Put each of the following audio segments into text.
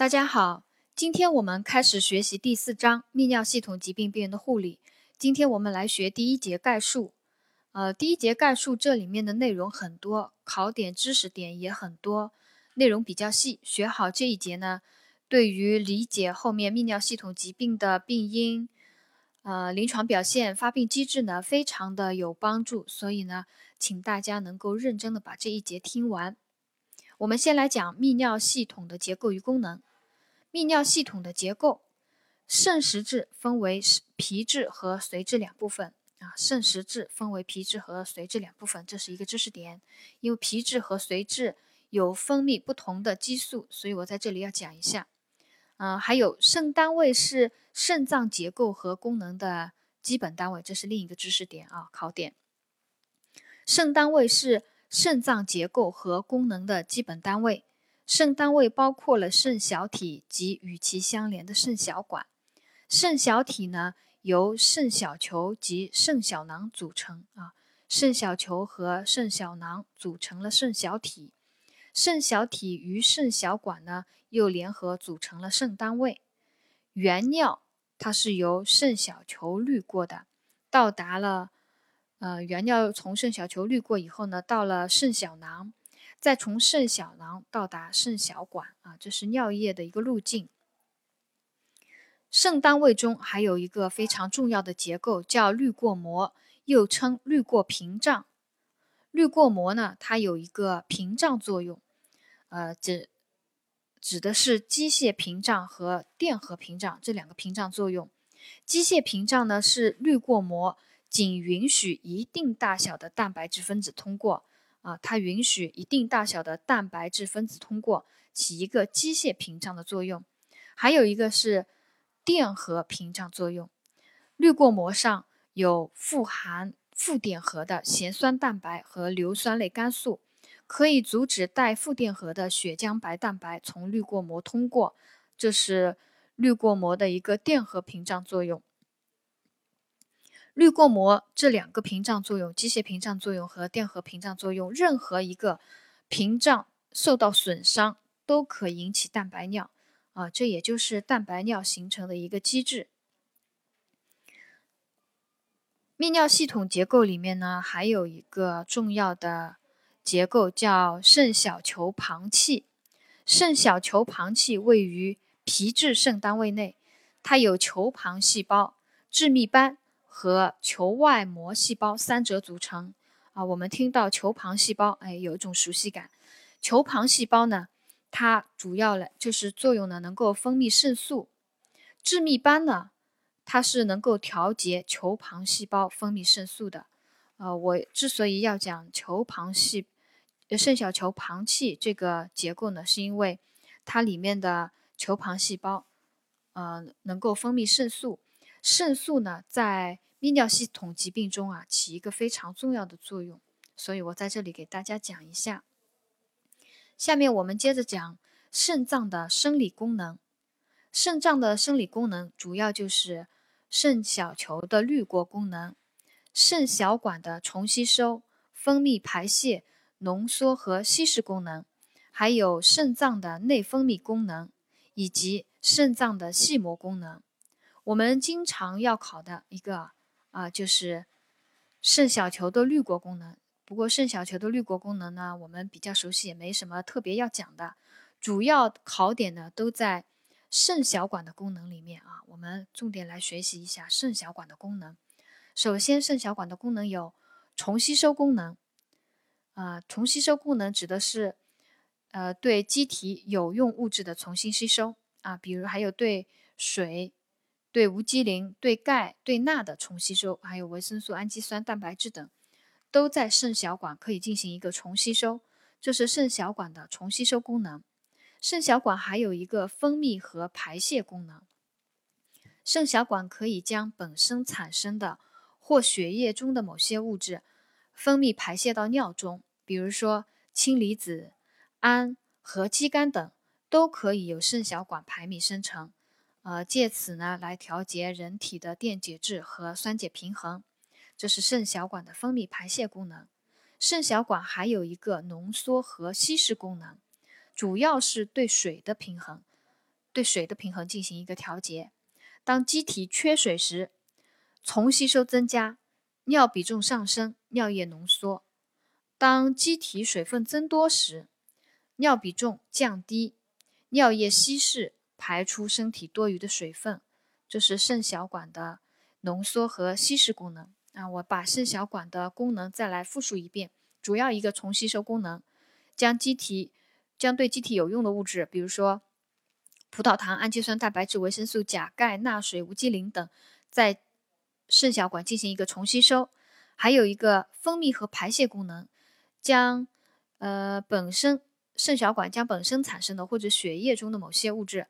大家好，今天我们开始学习第四章泌尿系统疾病病人的护理。今天我们来学第一节概述。呃，第一节概述这里面的内容很多，考点知识点也很多，内容比较细。学好这一节呢，对于理解后面泌尿系统疾病的病因、呃临床表现、发病机制呢，非常的有帮助。所以呢，请大家能够认真的把这一节听完。我们先来讲泌尿系统的结构与功能。泌尿系统的结构，肾实质分为皮质和髓质两部分啊。肾实质分为皮质和髓质两部分，这是一个知识点。因为皮质和髓质有分泌不同的激素，所以我在这里要讲一下。嗯，还有肾单位是肾脏结构和功能的基本单位，这是另一个知识点啊，考点。肾单位是肾脏结构和功能的基本单位。肾单位包括了肾小体及与其相连的肾小管。肾小体呢，由肾小球及肾小囊组成啊。肾小球和肾小囊组成了肾小体。肾小体与肾小管呢，又联合组成了肾单位。原尿它是由肾小球滤过的，到达了，呃，原尿从肾小球滤过以后呢，到了肾小囊。再从肾小囊到达肾小管啊，这是尿液的一个路径。肾单位中还有一个非常重要的结构，叫滤过膜，又称滤过屏障。滤过膜呢，它有一个屏障作用，呃，指指的是机械屏障和电荷屏障这两个屏障作用。机械屏障呢，是滤过膜仅允许一定大小的蛋白质分子通过。啊，它允许一定大小的蛋白质分子通过，起一个机械屏障的作用。还有一个是电荷屏障作用。滤过膜上有富含负电荷的咸酸蛋白和硫酸类肝素，可以阻止带负电荷的血浆白蛋白从滤过膜通过，这是滤过膜的一个电荷屏障作用。滤过膜这两个屏障作用，机械屏障作用和电荷屏障作用，任何一个屏障受到损伤，都可引起蛋白尿啊，这也就是蛋白尿形成的一个机制。泌尿系统结构里面呢，还有一个重要的结构叫肾小球旁器。肾小球旁器位于皮质肾单位内，它有球旁细胞、致密斑。和球外膜细胞三者组成啊，我们听到球旁细胞，哎，有一种熟悉感。球旁细胞呢，它主要来就是作用呢，能够分泌肾素。致密斑呢，它是能够调节球旁细胞分泌肾素的。呃，我之所以要讲球旁细肾小球旁器这个结构呢，是因为它里面的球旁细胞，呃，能够分泌肾素。肾素呢，在泌尿系统疾病中啊，起一个非常重要的作用，所以我在这里给大家讲一下。下面我们接着讲肾脏的生理功能。肾脏的生理功能主要就是肾小球的滤过功能、肾小管的重吸收、分泌、排泄、浓缩和稀释功能，还有肾脏的内分泌功能以及肾脏的细膜功能。我们经常要考的一个啊，就是肾小球的滤过功能。不过肾小球的滤过功能呢，我们比较熟悉，也没什么特别要讲的。主要考点呢都在肾小管的功能里面啊。我们重点来学习一下肾小管的功能。首先，肾小管的功能有重吸收功能。啊，重吸收功能指的是呃对机体有用物质的重新吸收啊，比如还有对水。对无机磷、对钙、对钠的重吸收，还有维生素、氨基酸、蛋白质等，都在肾小管可以进行一个重吸收，这是肾小管的重吸收功能。肾小管还有一个分泌和排泄功能。肾小管可以将本身产生的或血液中的某些物质分泌排泄到尿中，比如说氢离子、氨、和肌酐等，都可以由肾小管排泌生成。呃，借此呢来调节人体的电解质和酸碱平衡，这是肾小管的分泌排泄功能。肾小管还有一个浓缩和稀释功能，主要是对水的平衡。对水的平衡进行一个调节。当机体缺水时，从吸收增加，尿比重上升，尿液浓缩；当机体水分增多时，尿比重降低，尿液稀释，排出身体多余的水分。这是肾小管的浓缩和稀释功能啊！我把肾小管的功能再来复述一遍：主要一个重吸收功能，将机体将对机体有用的物质，比如说葡萄糖、氨基酸、蛋白质、维生素、钾、钙、钠、水、无机磷等，在肾小管进行一个重吸收；还有一个分泌和排泄功能，将呃本身肾小管将本身产生的或者血液中的某些物质。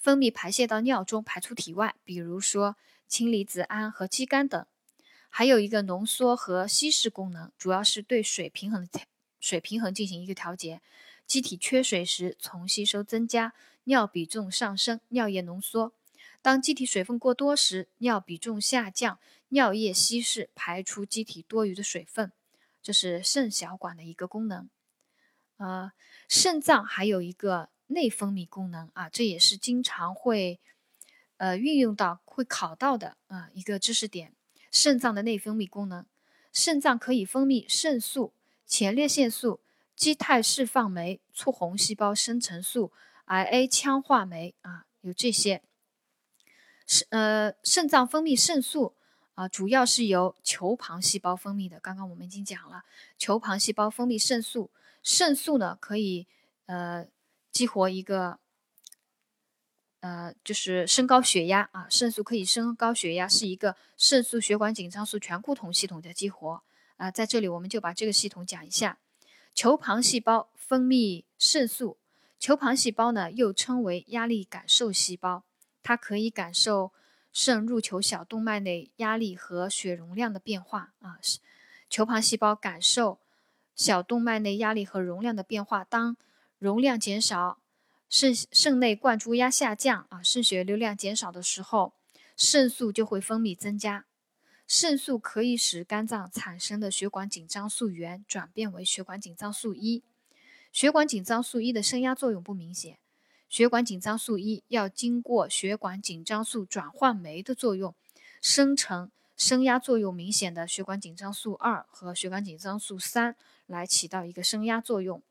分泌排泄到尿中，排出体外，比如说氢离子胺和肌酐等。还有一个浓缩和稀释功能，主要是对水平衡的水平衡进行一个调节。机体缺水时，从吸收增加，尿比重上升，尿液浓缩；当机体水分过多时，尿比重下降，尿液稀释，排出机体多余的水分。这是肾小管的一个功能。呃，肾脏还有一个。内分泌功能啊，这也是经常会呃运用到、会考到的啊一个知识点。肾脏的内分泌功能，肾脏可以分泌肾素、前列腺素、基肽释放酶、促红细胞生成素、I A 羟化酶啊，有这些。肾呃，肾脏分泌肾素啊，主要是由球旁细胞分泌的。刚刚我们已经讲了，球旁细胞分泌肾素，肾素呢可以呃。激活一个，呃，就是升高血压啊，肾素可以升高血压，是一个肾素血管紧张素醛固酮系统的激活啊。在这里，我们就把这个系统讲一下。球旁细胞分泌肾素，球旁细胞呢又称为压力感受细胞，它可以感受肾入球小动脉内压力和血容量的变化啊。球旁细胞感受小动脉内压力和容量的变化，当容量减少，肾肾内灌注压下降啊，肾血流量减少的时候，肾素就会分泌增加。肾素可以使肝脏产生的血管紧张素原转变为血管紧张素一。血管紧张素一的升压作用不明显，血管紧张素一要经过血管紧张素转换酶的作用，生成升压作用明显的血管紧张素二和血管紧张素三来起到一个升压作用。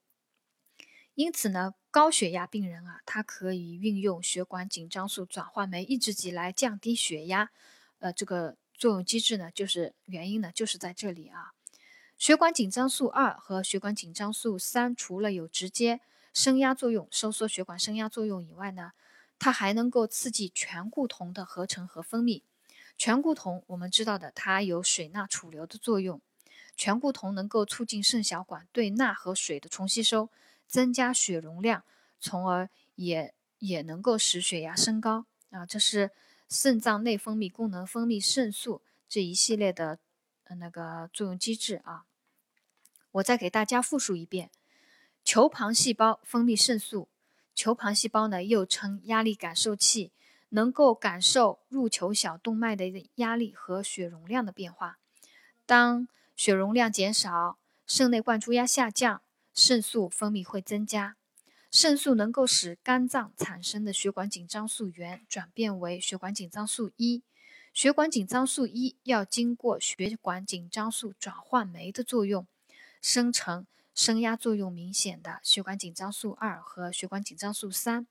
因此呢，高血压病人啊，他可以运用血管紧张素转换酶抑制剂来降低血压。呃，这个作用机制呢，就是原因呢，就是在这里啊。血管紧张素二和血管紧张素三除了有直接升压作用、收缩血管升压作用以外呢，它还能够刺激醛固酮的合成和分泌。醛固酮我们知道的，它有水钠储留的作用。醛固酮能够促进肾小管对钠和水的重吸收。增加血容量，从而也也能够使血压升高啊！这是肾脏内分泌功能分泌肾素这一系列的呃那个作用机制啊。我再给大家复述一遍：球旁细胞分泌肾素，球旁细胞呢又称压力感受器，能够感受入球小动脉的压力和血容量的变化。当血容量减少，肾内灌注压下降。肾素分泌会增加，肾素能够使肝脏产生的血管紧张素原转变为血管紧张素一，血管紧张素一要经过血管紧张素转换酶的作用，生成升压作用明显的血管紧张素二和血管紧张素三。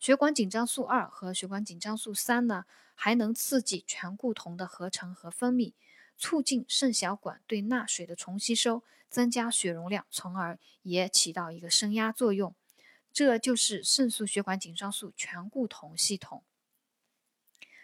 血管紧张素二和血管紧张素三呢，还能刺激醛固酮的合成和分泌。促进肾小管对钠水的重吸收，增加血容量，从而也起到一个升压作用。这就是肾素血管紧张素醛固酮系统。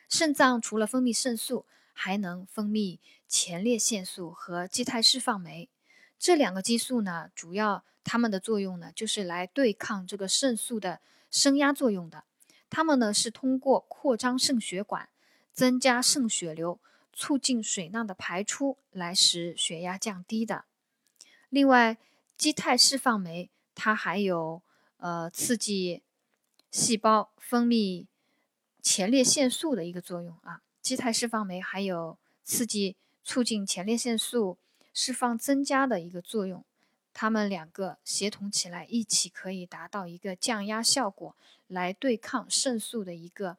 肾脏除了分泌肾素，还能分泌前列腺素和基肽释放酶。这两个激素呢，主要它们的作用呢，就是来对抗这个肾素的升压作用的。它们呢，是通过扩张肾血管，增加肾血流。促进水钠的排出，来使血压降低的。另外，肌肽释放酶它还有呃刺激细胞分泌前列腺素的一个作用啊。肌肽释放酶还有刺激促进前列腺素释放增加的一个作用。它们两个协同起来，一起可以达到一个降压效果，来对抗肾素的一个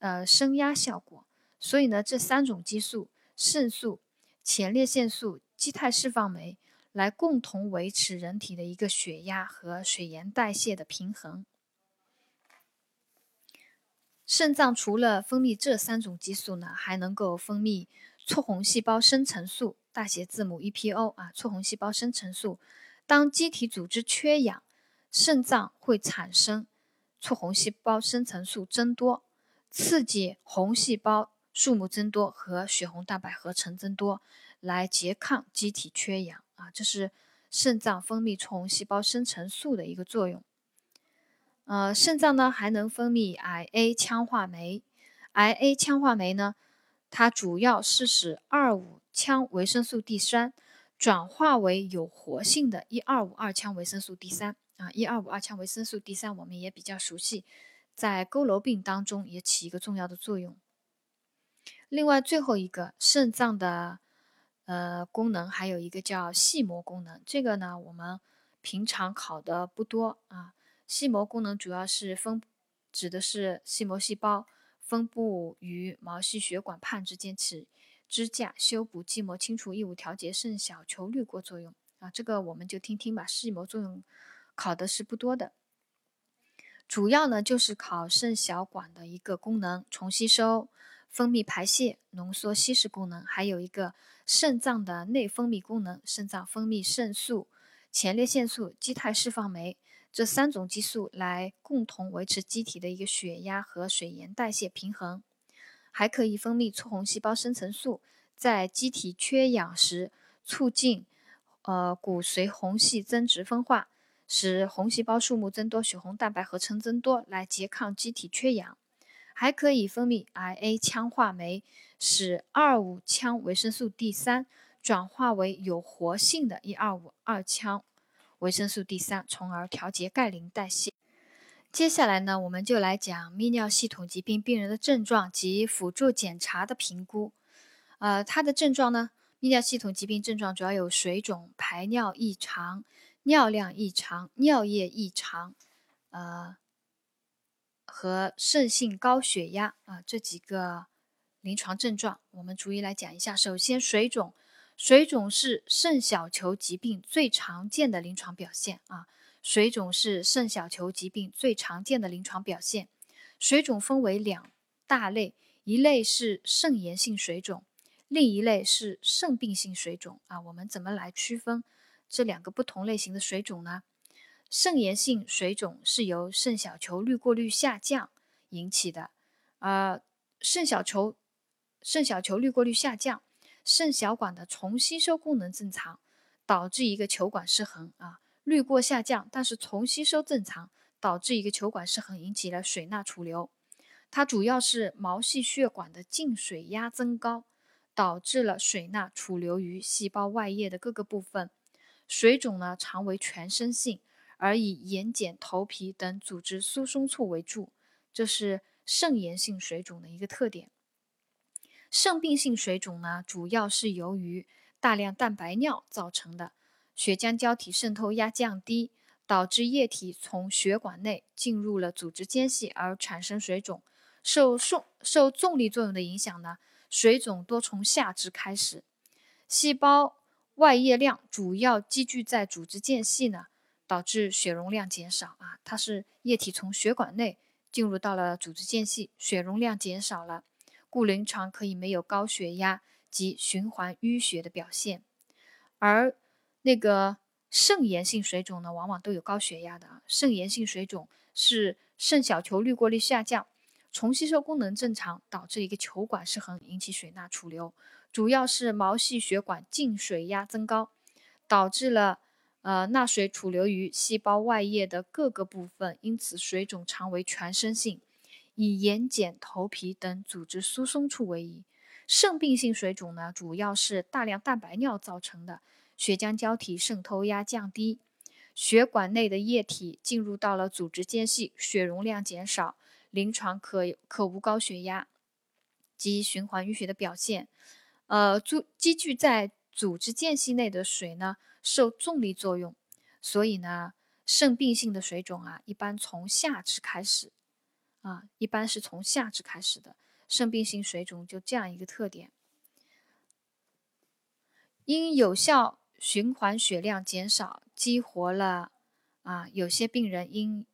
呃升压效果。所以呢，这三种激素——肾素、前列腺素、基肽释放酶，来共同维持人体的一个血压和水盐代谢的平衡。肾脏除了分泌这三种激素呢，还能够分泌促红细胞生成素。大写字母 EPO 啊，促红细胞生成素。当机体组织缺氧，肾脏会产生促红细胞生成素增多，刺激红细胞数目增多和血红蛋白合成增多，来拮抗机体缺氧啊。这是肾脏分泌促红细胞生成素的一个作用。呃，肾脏呢还能分泌 IA 羟化酶，IA 羟化酶呢，它主要是使二五。羟维生素 D 三转化为有活性的一二五二羟维生素 D 三啊，一二五二羟维生素 D 三我们也比较熟悉，在佝偻病当中也起一个重要的作用。另外，最后一个肾脏的呃功能还有一个叫细膜功能，这个呢我们平常考的不多啊。细膜功能主要是分指的是细膜细胞分布于毛细血管畔之间起。支架修补筋膜、清除异物、调节肾小球滤过作用啊，这个我们就听听吧。细膜作用考的是不多的，主要呢就是考肾小管的一个功能，重吸收、分泌、排泄、浓缩、稀释功能，还有一个肾脏的内分泌功能，肾脏分泌肾素、前列腺素、基肽释放酶这三种激素来共同维持机体的一个血压和水盐代谢平衡。还可以分泌促红细胞生成素，在机体缺氧时促进呃骨髓红细增殖分化，使红细胞数目增多，血红蛋白合成增多，来拮抗机体缺氧。还可以分泌 IA 羟化酶，使二五羟维生素 D 三转化为有活性的一二五二羟维生素 D 三，从而调节钙磷代谢。接下来呢，我们就来讲泌尿系统疾病病人的症状及辅助检查的评估。呃，它的症状呢，泌尿系统疾病症状主要有水肿、排尿异常、尿量异常、尿液异常，呃，和肾性高血压啊这几个临床症状，我们逐一来讲一下。首先，水肿，水肿是肾小球疾病最常见的临床表现啊。水肿是肾小球疾病最常见的临床表现。水肿分为两大类，一类是肾炎性水肿，另一类是肾病性水肿。啊，我们怎么来区分这两个不同类型的水肿呢？肾炎性水肿是由肾小球滤过率下降引起的。呃，肾小球肾小球滤过率下降，肾小管的重吸收功能正常，导致一个球管失衡啊。滤过下降，但是重吸收正常，导致一个球管失衡，引起了水钠储留。它主要是毛细血管的净水压增高，导致了水钠储留于细胞外液的各个部分。水肿呢，常为全身性，而以眼睑、头皮等组织疏松处为主，这是肾炎性水肿的一个特点。肾病性水肿呢，主要是由于大量蛋白尿造成的。血浆胶体渗透压降低，导致液体从血管内进入了组织间隙而产生水肿。受受受重力作用的影响呢，水肿多从下肢开始。细胞外液量主要积聚在组织间隙呢，导致血容量减少啊。它是液体从血管内进入到了组织间隙，血容量减少了，故临床可以没有高血压及循环淤血的表现，而。那个肾炎性水肿呢，往往都有高血压的啊。肾炎性水肿是肾小球滤过率下降，重吸收功能正常，导致一个球管失衡，引起水钠储留，主要是毛细血管进水压增高，导致了呃钠水储留于细胞外液的各个部分，因此水肿常为全身性，以眼睑、头皮等组织疏松处为宜。肾病性水肿呢，主要是大量蛋白尿造成的。血浆胶体渗透压降低，血管内的液体进入到了组织间隙，血容量减少，临床可可无高血压及循环淤血的表现。呃，组积聚在组织间隙内的水呢，受重力作用，所以呢，肾病性的水肿啊，一般从下肢开始，啊，一般是从下肢开始的。肾病性水肿就这样一个特点，因有效循环血量减少，激活了啊，有些病人因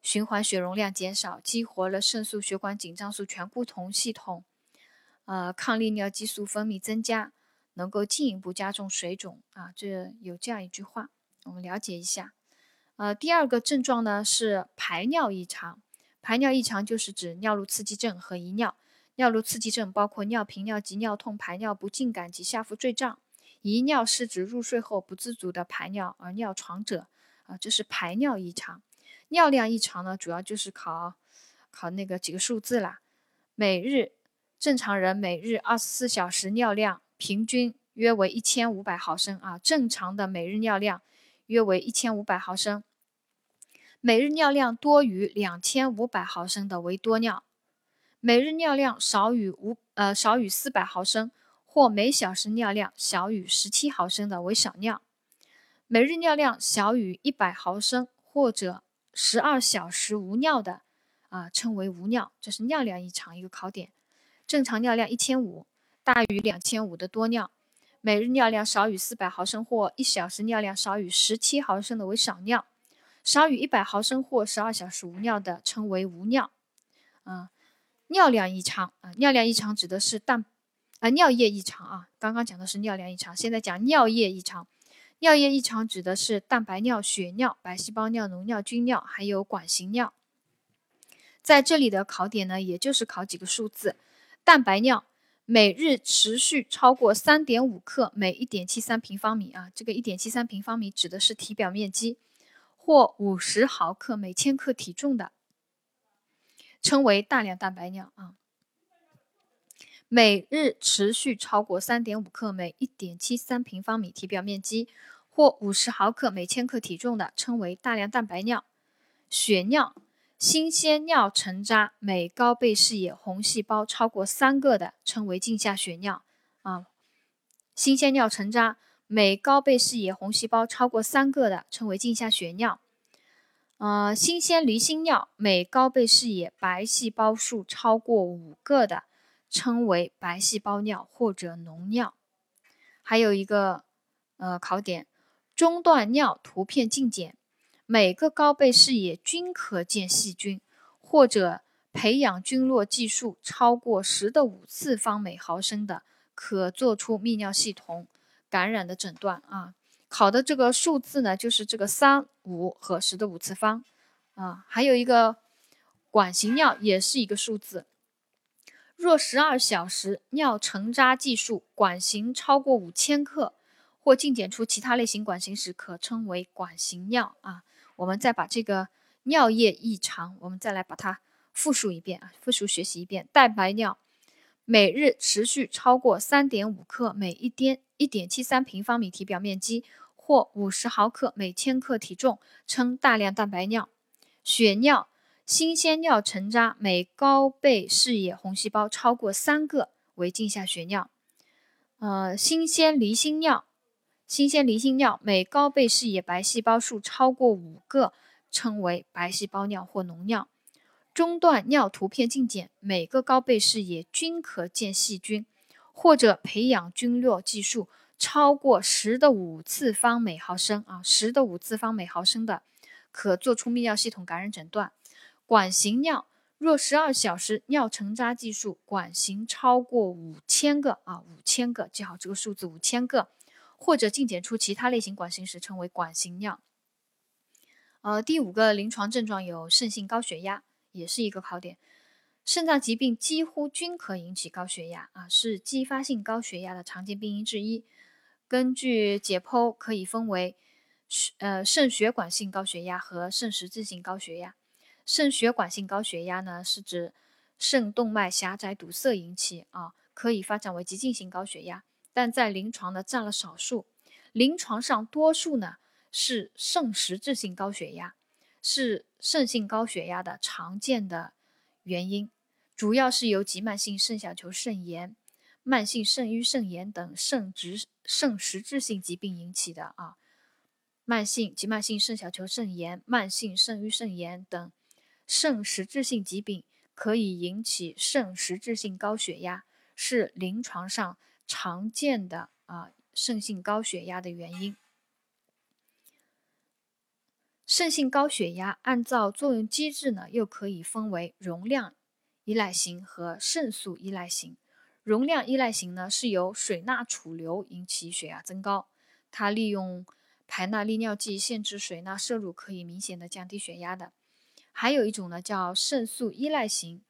循环血容量减少，激活了肾素、血管紧张素醛固酮系统，呃，抗利尿激素分泌增加，能够进一步加重水肿啊。这有这样一句话，我们了解一下。呃，第二个症状呢是排尿异常，排尿异常就是指尿路刺激症和遗尿。尿路刺激症包括尿频、尿急、尿痛、排尿不尽感及下腹坠胀。遗尿是指入睡后不自主的排尿而尿床者，啊，这是排尿异常。尿量异常呢，主要就是考考那个几个数字啦。每日正常人每日二十四小时尿量平均约为一千五百毫升啊，正常的每日尿量约为一千五百毫升。每日尿量多于两千五百毫升的为多尿。每日尿量少于五呃少于四百毫升，或每小时尿量小于十七毫升的为少尿；每日尿量小于一百毫升或者十二小时无尿的，啊称为无尿，这是尿量异常一个考点。正常尿量一千五，大于两千五的多尿；每日尿量少于四百毫升或一小时尿量少于十七毫升的为少尿；少于一百毫升或十二小时无尿的称为无尿，啊。尿量异常啊，尿量异常指的是蛋，啊尿液异常啊。刚刚讲的是尿量异常，现在讲尿液异常。尿液异常指的是蛋白尿、血尿、白细胞尿、脓尿、菌尿，还有管型尿。在这里的考点呢，也就是考几个数字：蛋白尿每日持续超过三点五克每一点七三平方米啊，这个一点七三平方米指的是体表面积，或五十毫克每千克体重的。称为大量蛋白尿啊，每日持续超过三点五克每一点七三平方米体表面积，或五十毫克每千克体重的，称为大量蛋白尿。血尿，新鲜尿沉渣每高倍视野红细胞超过三个的，称为镜下血尿啊。新鲜尿沉渣每高倍视野红细胞超过三个的，称为镜下血尿。呃，新鲜离心尿每高倍视野白细胞数超过五个的，称为白细胞尿或者脓尿。还有一个呃考点，中段尿图片镜检，每个高倍视野均可见细菌，或者培养菌落计数超过十的五次方每毫升的，可做出泌尿系统感染的诊断啊。考的这个数字呢，就是这个三五和十的五次方，啊，还有一个管型尿也是一个数字。若十二小时尿成渣计数管型超过五千克，或镜检出其他类型管型时，可称为管型尿啊。我们再把这个尿液异常，我们再来把它复述一遍啊，复述学习一遍。蛋白尿每日持续超过三点五克每一点一点七三平方米体表面积。或五十毫克每千克体重，称大量蛋白尿。血尿，新鲜尿成渣每高倍视野红细胞超过三个为镜下血尿。呃，新鲜离心尿，新鲜离心尿每高倍视野白细胞数超过五个，称为白细胞尿或脓尿。中段尿图片镜检，每个高倍视野均可见细菌，或者培养菌落计数。超过十的五次方每毫升啊，十的五次方每毫升的，可做出泌尿系统感染诊断。管型尿，若十二小时尿成渣计数管型超过五千个啊，五千个，记好这个数字五千个，或者镜检出其他类型管型时，称为管型尿。呃，第五个临床症状有肾性高血压，也是一个考点。肾脏疾病几乎均可引起高血压啊，是继发性高血压的常见病因之一。根据解剖，可以分为呃肾血管性高血压和肾实质性高血压。肾血管性高血压呢，是指肾动脉狭窄堵塞引起啊，可以发展为急进性高血压，但在临床呢占了少数。临床上多数呢是肾实质性高血压，是肾性高血压的常见的原因，主要是由急慢性肾小球肾炎。慢性肾盂肾炎等肾直肾实质性疾病引起的啊。慢性及慢性肾小球肾炎、慢性肾盂肾炎等肾实质性疾病可以引起肾实质性高血压，是临床上常见的啊肾性高血压的原因。肾性高血压按照作用机制呢，又可以分为容量依赖型和肾素依赖型。容量依赖型呢，是由水钠储留引起血压增高，它利用。排钠利尿剂限制水钠摄入，可以明显的降低血压的。还有一种呢，叫肾素依赖型，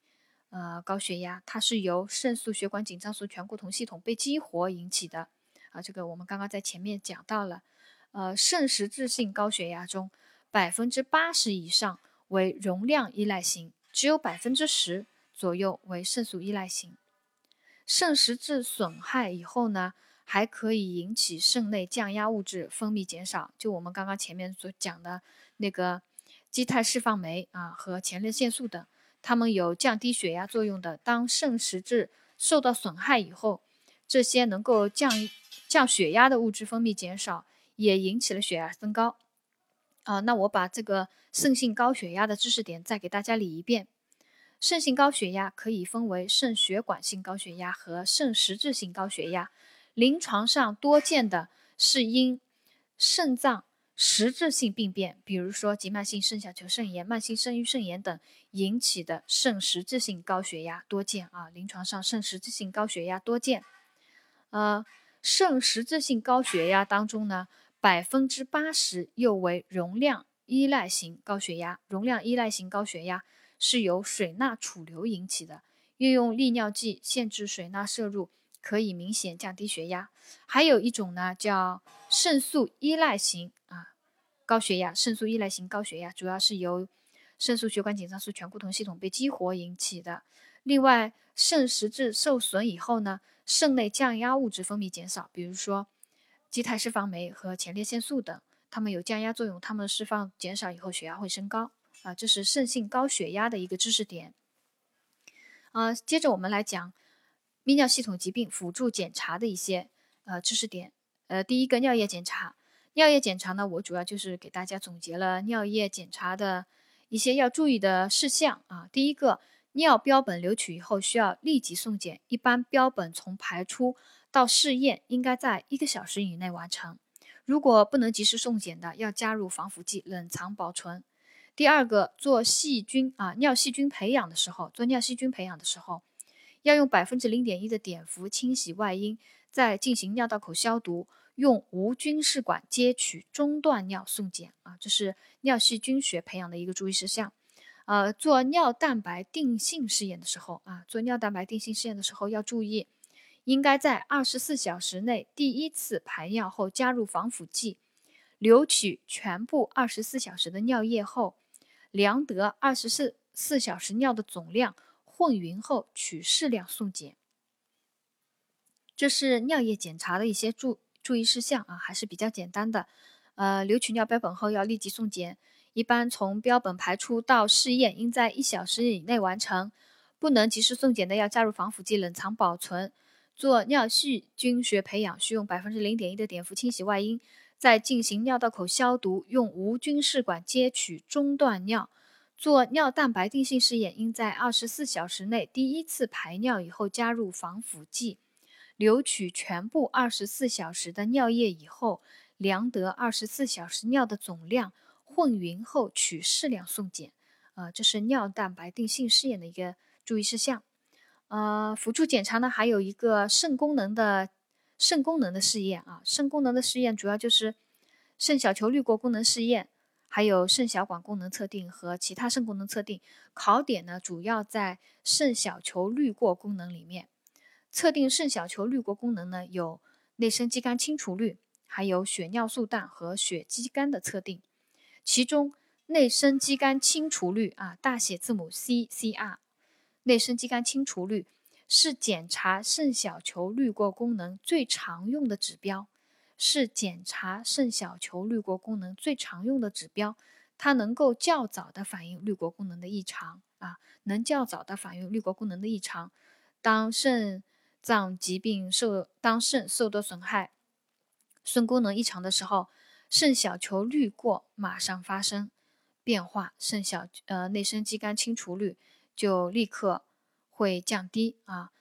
呃，高血压，它是由肾素血管紧张素醛固酮系统被激活引起的。啊，这个我们刚刚在前面讲到了。呃，肾实质性高血压中，百分之八十以上为容量依赖型，只有百分之十左右为肾素依赖型。肾实质损害以后呢？还可以引起肾内降压物质分泌减少，就我们刚刚前面所讲的那个基肽释放酶啊和前列腺素等，它们有降低血压作用的。当肾实质受到损害以后，这些能够降降血压的物质分泌减少，也引起了血压升高。啊，那我把这个肾性高血压的知识点再给大家理一遍。肾性高血压可以分为肾血管性高血压和肾实质性高血压。临床上多见的是因肾脏实质性病变，比如说急慢性肾小球肾炎、慢性肾盂肾炎等引起的肾实质性高血压多见啊。临床上肾实质性高血压多见，呃，肾实质性高血压当中呢，百分之八十又为容量依赖型高血压。容量依赖型高血压是由水钠储留引起的，运用利尿剂限制水钠摄入。可以明显降低血压，还有一种呢，叫肾素依赖型高血压。肾素依赖型高血压主要是由肾素血管紧张素醛固酮系统被激活引起的。另外，肾实质受损以后呢，肾内降压物质分泌减少，比如说基肽释放酶和前列腺素等，它们有降压作用，它们释放减少以后，血压会升高啊。这是肾性高血压的一个知识点。啊，接着我们来讲。泌尿系统疾病辅助检查的一些呃知识点，呃，第一个尿液检查，尿液检查呢，我主要就是给大家总结了尿液检查的一些要注意的事项啊。第一个，尿标本留取以后需要立即送检，一般标本从排出到试验应该在一个小时以内完成。如果不能及时送检的，要加入防腐剂冷藏保存。第二个，做细菌啊尿细菌培养的时候，做尿细菌培养的时候。要用百分之零点一的碘伏清洗外阴，再进行尿道口消毒，用无菌试管接取中段尿送检啊，这是尿细菌学培养的一个注意事项。呃，做尿蛋白定性试验的时候啊，做尿蛋白定性试验的时候要注意，应该在二十四小时内第一次排尿后加入防腐剂，留取全部二十四小时的尿液后，量得二十四四小时尿的总量。混匀后取适量送检，这是尿液检查的一些注注意事项啊，还是比较简单的。呃，留取尿标本后要立即送检，一般从标本排出到试验应在一小时以内完成。不能及时送检的要加入防腐剂冷藏保存。做尿细菌学培养需用百分之零点一的碘伏清洗外阴，再进行尿道口消毒，用无菌试管接取中断尿。做尿蛋白定性试验，应在二十四小时内第一次排尿以后加入防腐剂，留取全部二十四小时的尿液以后，量得二十四小时尿的总量，混匀后取适量送检。呃，这是尿蛋白定性试验的一个注意事项。呃，辅助检查呢，还有一个肾功能的肾功能的试验啊，肾功能的试验主要就是肾小球滤过功能试验。还有肾小管功能测定和其他肾功能测定，考点呢主要在肾小球滤过功能里面。测定肾小球滤过功能呢，有内生肌酐清除率，还有血尿素氮和血肌酐的测定。其中内生肌酐清除率啊，大写字母 C C R，内生肌酐清除率是检查肾小球滤过功能最常用的指标。是检查肾小球滤过功能最常用的指标，它能够较早的反映滤过功能的异常啊，能较早的反映滤过功能的异常。当肾脏疾病受当肾受到损害，肾功能异常的时候，肾小球滤过马上发生变化，肾小呃内生肌酐清除率就立刻会降低啊。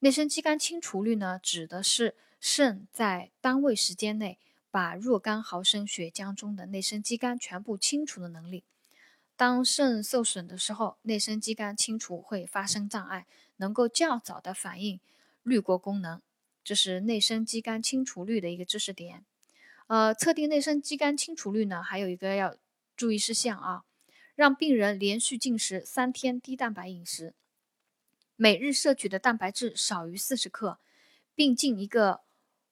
内生肌酐清除率呢，指的是肾在单位时间内把若干毫升血浆中的内生肌酐全部清除的能力。当肾受损的时候，内生肌酐清除会发生障碍，能够较早的反映滤过功能，这是内生肌酐清除率的一个知识点。呃，测定内生肌酐清除率呢，还有一个要注意事项啊，让病人连续进食三天低蛋白饮食，每日摄取的蛋白质少于四十克，并进一个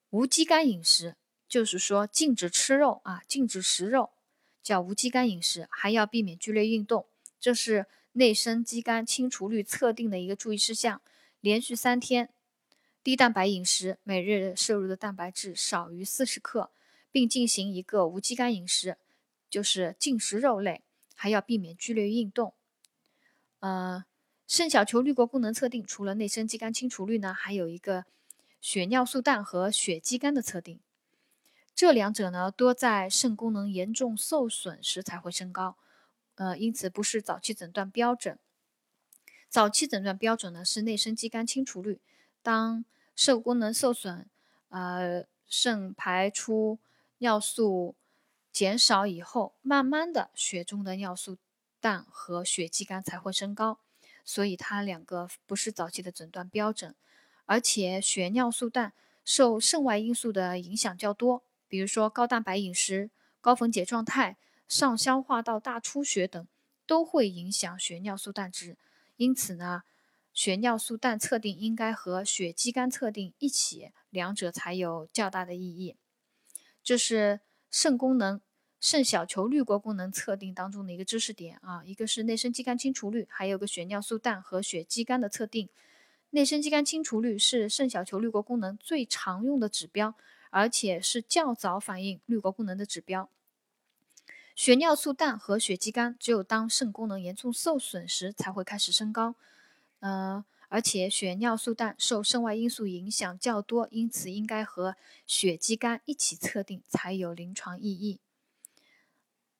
无肌酐饮食，就是说禁止吃肉啊，禁止食肉。叫无肌酐饮食，还要避免剧烈运动，这是内生肌酐清除率测定的一个注意事项。连续三天低蛋白饮食，每日摄入的蛋白质少于四十克，并进行一个无肌酐饮食，就是禁食肉类，还要避免剧烈运动。呃，肾小球滤过功能测定，除了内生肌酐清除率呢，还有一个血尿素氮和血肌酐的测定。这两者呢，多在肾功能严重受损时才会升高，呃，因此不是早期诊断标准。早期诊断标准呢是内生肌酐清除率。当肾功能受损，呃，肾排出尿素减少以后，慢慢的血中的尿素氮和血肌酐才会升高，所以它两个不是早期的诊断标准。而且血尿素氮受肾外因素的影响较多。比如说高蛋白饮食、高分解状态、上消化道大出血等，都会影响血尿素氮值。因此呢，血尿素氮测定应该和血肌酐测定一起，两者才有较大的意义。这是肾功能、肾小球滤过功能测定当中的一个知识点啊，一个是内生肌酐清除率，还有个血尿素氮和血肌酐的测定。内生肌酐清除率是肾小球滤过功能最常用的指标。而且是较早反映滤过功能的指标。血尿素氮和血肌酐只有当肾功能严重受损时才会开始升高。呃，而且血尿素氮受肾外因素影响较多，因此应该和血肌酐一起测定才有临床意义。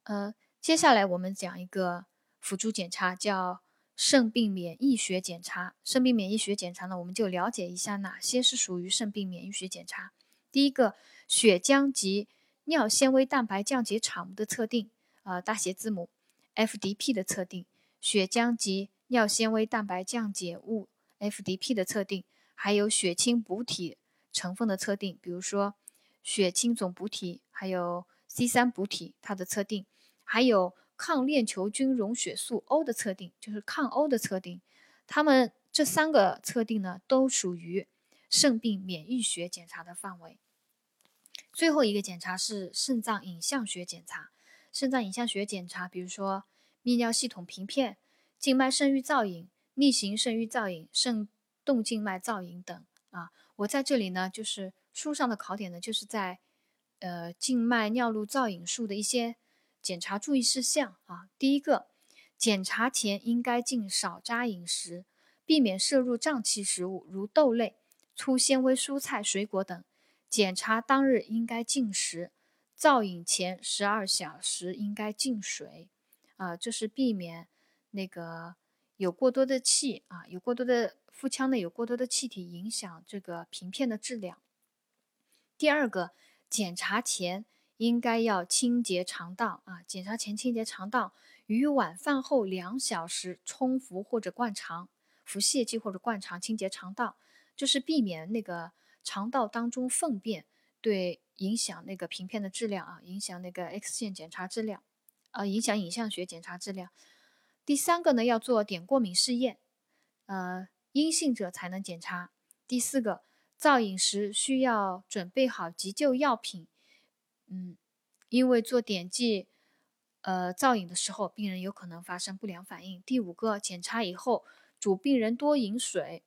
呃，接下来我们讲一个辅助检查，叫肾病免疫学检查。肾病免疫学检查呢，我们就了解一下哪些是属于肾病免疫学检查。第一个血浆及尿纤维蛋白降解产物的测定，呃，大写字母 FDP 的测定，血浆及尿纤维蛋白降解物 FDP 的测定，还有血清补体成分的测定，比如说血清总补体，还有 C 三补体它的测定，还有抗链球菌溶血素 O 的测定，就是抗 O 的测定，它们这三个测定呢，都属于肾病免疫学检查的范围。最后一个检查是肾脏影像学检查。肾脏影像学检查，比如说泌尿系统平片、静脉肾盂造影、逆行肾盂造影、肾动静脉造影等啊。我在这里呢，就是书上的考点呢，就是在呃静脉尿路造影术的一些检查注意事项啊。第一个，检查前应该禁少渣饮食，避免摄入胀气食物，如豆类、粗纤维蔬菜、水果等。检查当日应该禁食，造影前十二小时应该禁水，啊，这是避免那个有过多的气啊，有过多的腹腔内有过多的气体影响这个平片的质量。第二个，检查前应该要清洁肠道啊，检查前清洁肠道，于晚饭后两小时冲服或者灌肠，服泻剂或者灌肠清洁肠道，就是避免那个。肠道当中粪便对影响那个平片的质量啊，影响那个 X 线检查质量，啊，影响影像学检查质量。第三个呢，要做碘过敏试验，呃，阴性者才能检查。第四个，造影时需要准备好急救药品，嗯，因为做碘剂呃造影的时候，病人有可能发生不良反应。第五个，检查以后主病人多饮水。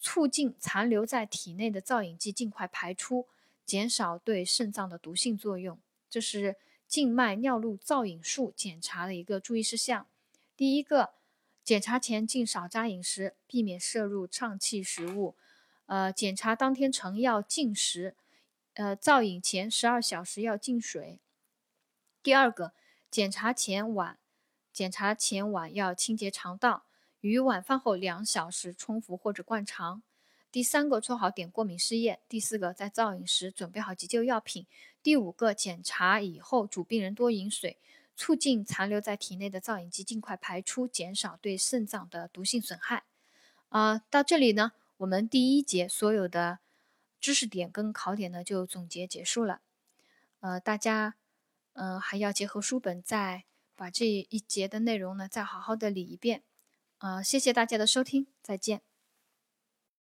促进残留在体内的造影剂尽快排出，减少对肾脏的毒性作用。这是静脉尿路造影术检查的一个注意事项。第一个，检查前禁少渣饮食，避免摄入胀气食物，呃，检查当天晨要禁食，呃，造影前十二小时要禁水。第二个，检查前晚，检查前晚要清洁肠道，于晚饭后两小时冲服或者灌肠。第三个，做好点过敏试验。第四个，在造影时准备好急救药品。第五个，检查以后主病人多饮水，促进残留在体内的造影剂尽快排出，减少对肾脏的毒性损害。啊，到这里呢，我们第一节所有的知识点跟考点呢就总结结束了。呃，大家。嗯，还要结合书本，再把这一节的内容呢，再好好的理一遍。呃，谢谢大家的收听，再见。